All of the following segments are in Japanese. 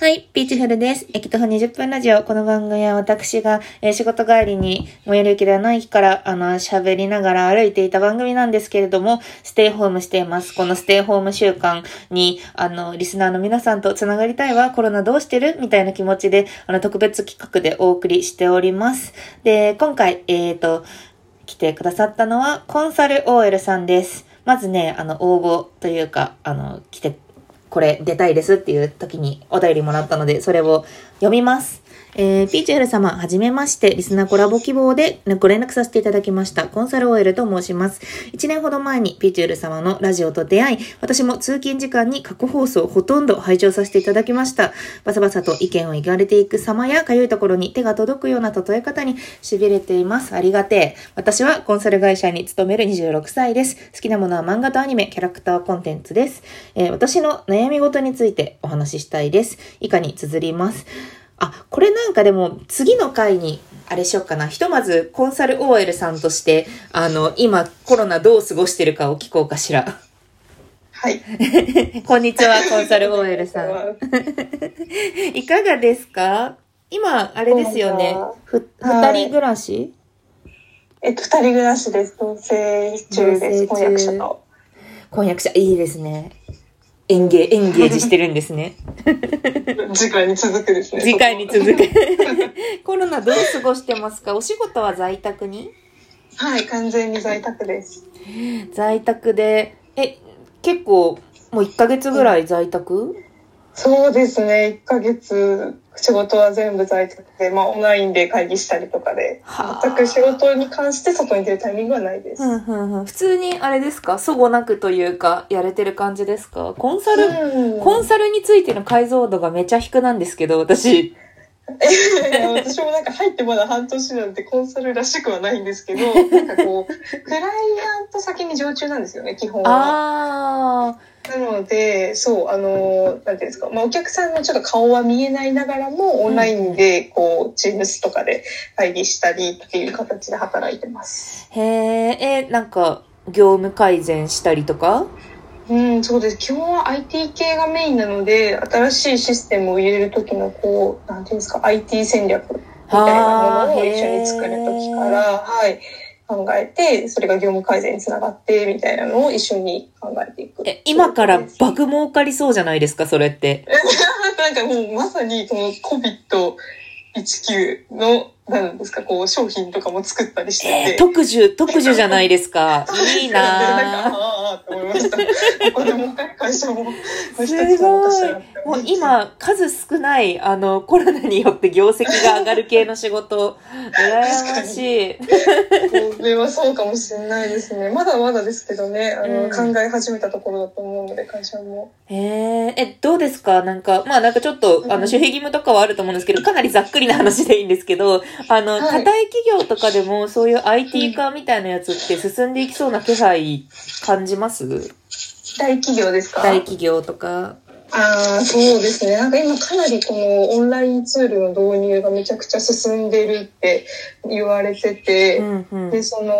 はい、ピーチフルです。駅徒歩20分ラジオ。この番組は私が、えー仕事帰りに最寄り駅ではない駅から、あの、喋りながら歩いていた番組なんですけれども、ステイホームしています。このステイホーム週間に、あの、リスナーの皆さんと繋がりたいわ、コロナどうしてる？みたいな気持ちで、あの、特別企画でお送りしております。で、今回、えっ、と、来てくださったのは、コンサル OL さんです。まずね、あの、応募というか、あの、来て、これ出たいですっていう時にお便りもらったので、それを読みます。えー、ピーチェル様、はじめまして、リスナーコラボ希望でご連絡させていただきました。コンサル OL と申します。1年ほど前にピーチェル様のラジオと出会い、私も通勤時間に過去放送をほとんど拝聴させていただきました。バサバサと意見を言われていく様や、かゆいところに手が届くような例え方に痺れています。ありがてえ。私はコンサル会社に勤める26歳です。好きなものは漫画とアニメ、キャラクターコンテンツです。えー私の悩み事についてお話ししたいです。以下に綴ります。あ、これなんかでも次の回にあれしよっかな。ひとまずコンサル OL さんとして、あの、今コロナどう過ごしてるかを聞こうかしら。はい。こんにちは、コンサル OL さん。いかがですか？今、あれですよね。ふ、はい二人暮らし？えっと、二人暮らしです。同棲中です。婚約者と。婚約者、いいですね。エンゲ、エンゲージしてるんですね。次回に続くですね。次回に続く。コロナどう過ごしてますか？お仕事は在宅に？はい、完全に在宅です。在宅で、え、結構、もう1ヶ月ぐらい在宅？そうですね。1ヶ月、仕事は全部在宅で、まあ、オンラインで会議したりとかで、はあ全く仕事に関して外に出るタイミングはないです。ふんふんふん普通にあれですか？そごなくというか、やれてる感じですか？コンサル、うんコンサルについての解像度がめちゃ低なんですけど、私。私もなんか入ってまだ半年なんてコンサルらしくはないんですけど、なんかこう、クライアント先に常駐なんですよね、基本は。あなので、そう、あの、なんていうんですか、まあ、お客さんのちょっと顔は見えないながらも、オンラインで、こう、チームスとかで会議したりっていう形で働いてます。ー。へえ、え、なんか、業務改善したりとか？うん、そうです。基本は IT 系がメインなので、新しいシステムを入れる時の、こう、なんていうんですか、IT 戦略みたいなものを一緒に作る時から、はい、考えて、それが業務改善につながって、みたいなのを一緒に考えていく。え、今から爆儲かりそうじゃないですか、それって。なんかもうまさにこの COVID-19 の、なんですか、こう商品とかも作ったりしてて。えー特需、特需じゃないですか。いいな んか、って思いました。ここでもう一回会社も、もう今、数少ない、あの、コロナによって業績が上がる系の仕事、羨ましい。これはそうかもしれないですね。まだまだですけどね、あの、うん考え始めたところだと思うので、会社も。えー、え、どうですか？なんか、まあなんかちょっと、あの、うん守秘義務とかはあると思うんですけど、かなりざっくりな話でいいんですけど、あの、はい硬い企業とかでも、そういう IT 化みたいなやつって進んでいきそうな気配感じます大企業ですか？大企業とか。ああ、そうですね。なんか今かなりこのオンラインツールの導入がめちゃくちゃ進んでるって言われてて、うんうん。で、その、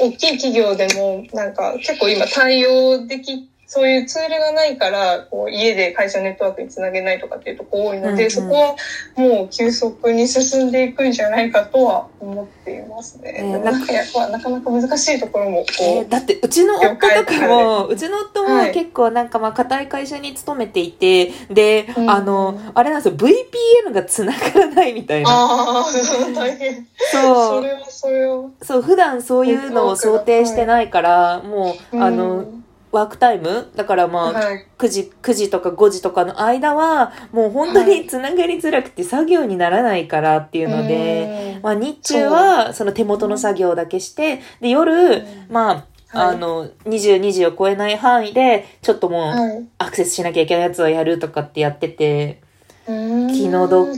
大きい企業でも、なんか結構今対応でき、そういうツールがないから、こう家で会社ネットワークにつなげないとかっていうとこ多いので、うんうんそこはもう急速に進んでいくんじゃないかとは思っていますね。えーなんかやっぱなかなか難しいところも、こう、えーだってうちの夫とかも、うちの夫もはい結構なんかまあ硬い会社に勤めていて、で、うんあの、あれなんですよ、VPN が繋がらないみたいな。ああ、大変。そそうれはそれを。そう、普段そういうのを想定してないから、もう、あの、うんワークタイム？だからまあ、はい。9時、9時とか5時とかの間は、もう本当に繋がりづらくて作業にならないからっていうので、うん。まあ日中はその手元の作業だけして、で夜、まあ、はい。あの、22時を超えない範囲で、ちょっともうはい。アクセスしなきゃいけないやつをやるとかってやってて、気の毒。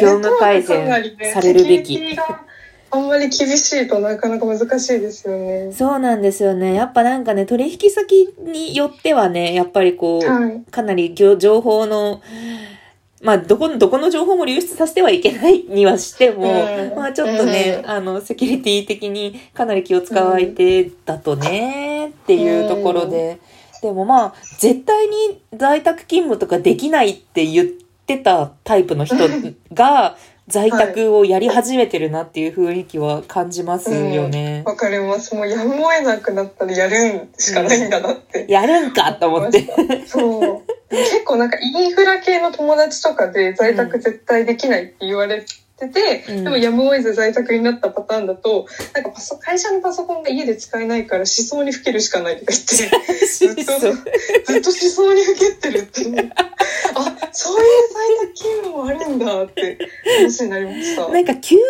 業務改善 されるべきあんまり厳しいとなかなか難しいですよね。そうなんですよね。やっぱなんかね、取引先によってはね、やっぱりこう、はい。かなり情情報の、まあ、どこの、どこの情報も流出させてはいけないにはしても、うんまあ、ちょっとね、うんあの、セキュリティ的にかなり気を使う相手だとね、っていうところで、でもまあ、絶対に在宅勤務とかできないって言っってたタイプの人が在宅をやり始めてるなっていう雰囲気は感じますよね。わかります。もうやむを得なくなったらやるんしかないんだなって。やるんかと思って。そう。結構なんかインフラ系の友達とかで在宅絶対できないって言われてて、うんでもやむを得ず在宅になったパターンだと、なんかパソ会社のパソコンが家で使えないから思想にふけるしかないとか言って、ずっと、ずっと思想にふけってるっていう。あ、そういう在宅勤務もあるんだって話になりました。なんか休業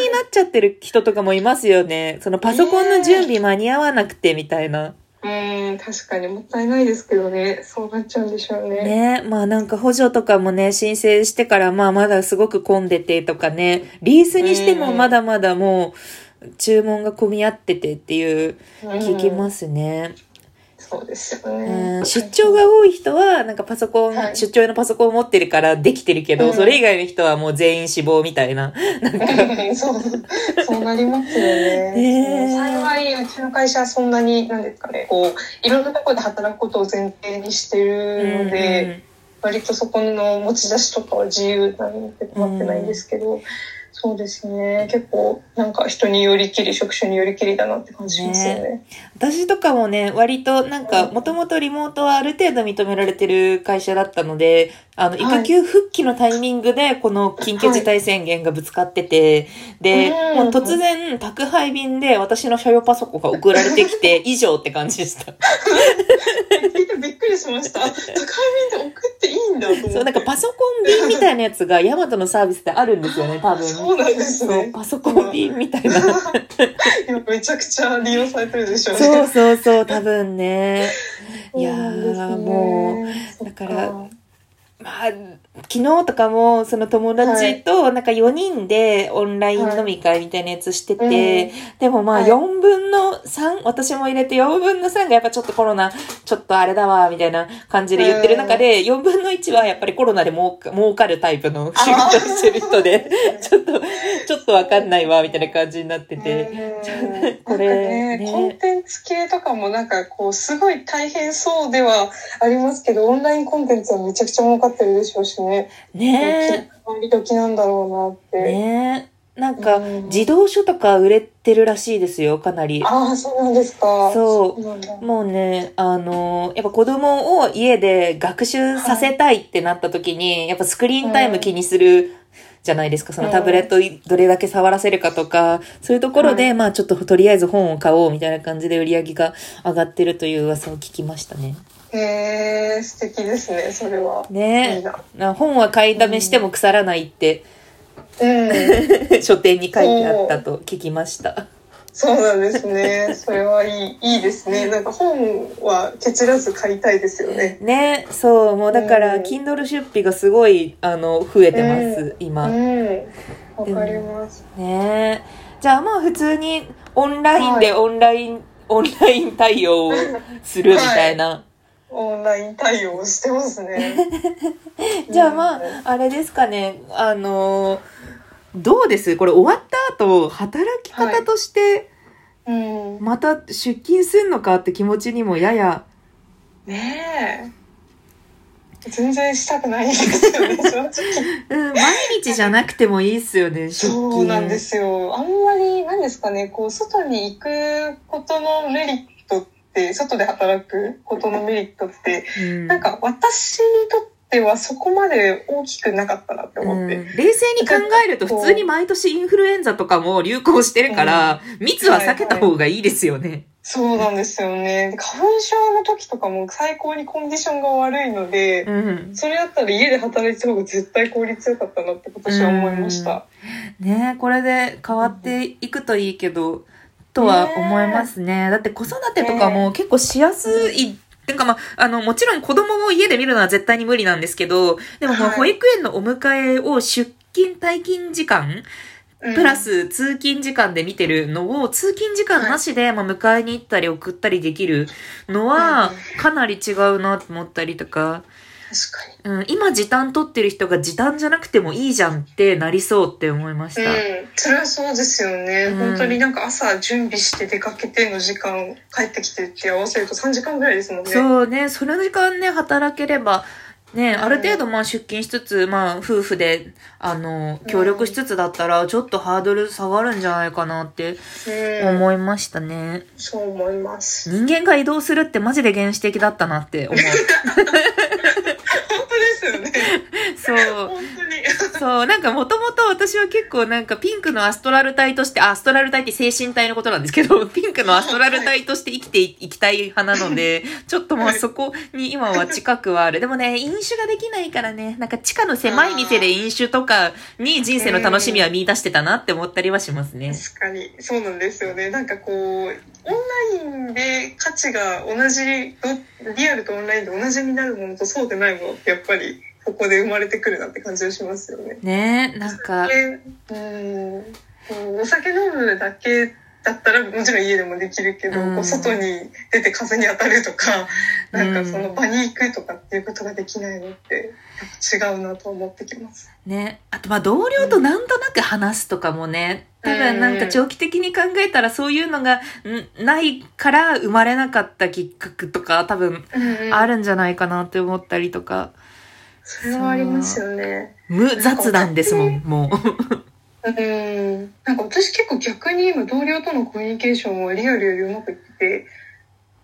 になっちゃってる人とかもいますよね。そのパソコンの準備間に合わなくてみたいな。うーん、確かにもったいないですけどね。そうなっちゃうんでしょうね。ねまあなんか補助とかもね、申請してからまあまだすごく混んでてとかね、リースにしてもまだまだもう注文が混み合っててっていう聞きますね。そうですようね。ん、出張が多い人はなんかパソコン、はい。出張用のパソコンを持ってるからできてるけど、うん。それ以外の人はもう全員死亡みたいな。そう、そうなりますよね。ねえ。幸い、うちの会社はそんなに、なんですかね、こう、いろんなところで働くことを前提にしてるので、割とそこの持ち出しとかは自由なので困ってないんですけど、そうですね。結構、なんか人によりきり、職種によりきりだなって感じしますよね。私とかもね、割となんか、もともとリモートはある程度認められてる会社だったので、あの、はい育休復帰のタイミングで、この緊急事態宣言がぶつかってて、で、うんもう突然、宅配便で私の車用パソコンが送られてきて、以上って感じでした。聞いてびっくりしました。あ宅配便って送っていいんだと思って。そう、なんかパソコン便みたいなやつが、ヤマトのサービスであるんですよね、多分。そうなんですね。パソコン便みたいな。今めちゃくちゃ利用されてるでしょうね。そうそうそう、多分ね。いやー、もう、だからまあ、昨日とかも、その友達と、なんか4人でオンライン飲み会みたいなやつしてて、はいでもまあはい。4分の3、私も入れて4分の3がやっぱちょっとコロナ、ちょっとあれだわ、みたいな感じで言ってる中で、4分の1はやっぱりコロナで儲か儲かるタイプの仕事してる人で、ちょっと、ちょっとわかんないわ、みたいな感じになってて。うんこれねね。コンテンツ系とかもなんかこうすごい大変そうではありますけどオンラインコンテンツはめちゃくちゃ儲かってるでしょうしねね割時なんだろうえ。なって、ねえ。なんかうん、児童書とか売れてるらしいですよ、かなり。ああそうなんですかそうもうね、あの、やっぱ子供を家で学習させたいってなった時に、やっぱスクリーンタイム気にするじゃないですか。そのタブレットどれだけ触らせるかとか、そういうところで、はいまあちょっととりあえず本を買おうみたいな感じで売り上げが上がってるという噂を聞きましたね。へえ素敵ですねそれは。いいねな。え。な本は買いだめしても腐らないって、うん。書店に書いてあったと聞きました。そうなんですね。それはいいいいですね。なんか本はケチらず買いたいですよね。ねそう、もうだから、うん。Kindle 出費がすごい、あの、増えてます、今。うん。わかります。ねえ。じゃあまあ普通にオンラインではオンライン、オンライン対応をするみたいな。オンライン対応してますね。じゃあまあ、あれですかね、あのーどうです？これ終わった後、働き方として、うん。また出勤すんのかって気持ちにもやや、ねえ。全然したくないんですよね、正直。うん、毎日じゃなくてもいいっすよね、出勤。そうなんですよ。あんまり、なんですかね、こう、外に行くことのメリットって、外で働くことのメリットって、うんなんか私にとってはそこまで大きくなかったなって思って。うん冷静に考えると普通に毎年インフルエンザとかも流行してるから、密は避けた方がいいですよね。そうなんですよね。花粉症の時とかも最高にコンディションが悪いので、うん。それだったら家で働いた方が絶対効率よかったなって今年は思いました。ねこれで変わっていくといいけど、とは思いますね。だって子育てとかも結構しやすい。てかまあ、あの、もちろん子供を家で見るのは絶対に無理なんですけど、でもまあはい。保育園のお迎えを出勤退勤時間、うん。プラ、ス通勤時間で見てるのを通勤時間なしで、まあ、迎えに行ったり送ったりできるのはかなり違うなと思ったりとか、確かうん、今時短取ってる人が時短じゃなくてもいいじゃんってなりそうって思いましに。た。うん。それはそうですよね。うん本当になんか朝準備して出かけての時間、帰ってきてって合わせると3時間ぐらいですもんね。そうね、その時間ね、働ければね、ある程度まあ出勤しつつ、まあ夫婦で、あの、協力しつつだったら、ちょっとハードル下がるんじゃないかなってうん、思いましたね。そう思います。人間が移動するってマジで原始的だったなって思う。ですよね。そう。本当に。そう、なんかもともと私は結構なんかピンクのアストラル体として、あアストラル体って精神体のことなんですけど、ピンクのアストラル体として生きていきたい派なので、ちょっとまあそこに今は近くはある。でもね、飲酒ができないからね、なんか地下の狭い店で飲酒とかに人生の楽しみは見出してたなって思ったりはしますね。確かにそうなんですよねなんかこうオンラインで価値が同じどリアルとオンラインで同じになるものとそうでないものってやっぱりここで生まれてくるなって感じがしますよね。ねなんか、でうんうんお酒飲むだけだったらもちろん家でもできるけど、うん外に出て風に当たるとか、なんかそうんの場に行くとかっていうことができないのって違うなと思ってきます。ね。あとまあ同僚となんとなく話すとかもね、多分なんか長期的に考えたらそういうのがんないから生まれなかったきっかけとか多分あるんじゃないかなって思ったりとか、それはありますよね。無雑談ですもん、もう。うん。なんか私結構逆に今同僚とのコミュニケーションはリアルよりうまくいってて、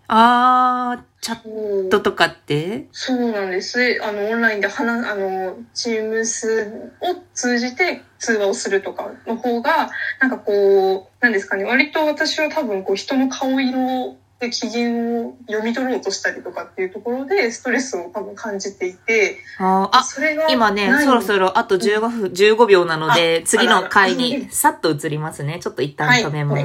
あー、チャットとかって？そうなんです。あの、オンラインで話、あの、チームスを通じて通話をするとかの方が、なんかこう、なんですかね、割と私は多分こう人の顔色で機嫌を読み取ろうとしたりとかっていうところでストレスを多分感じていて、あそれが今ね、そろそろあと15分、15秒なので、あ次の回にさっと移りますね。ちょっと一旦止めます。はい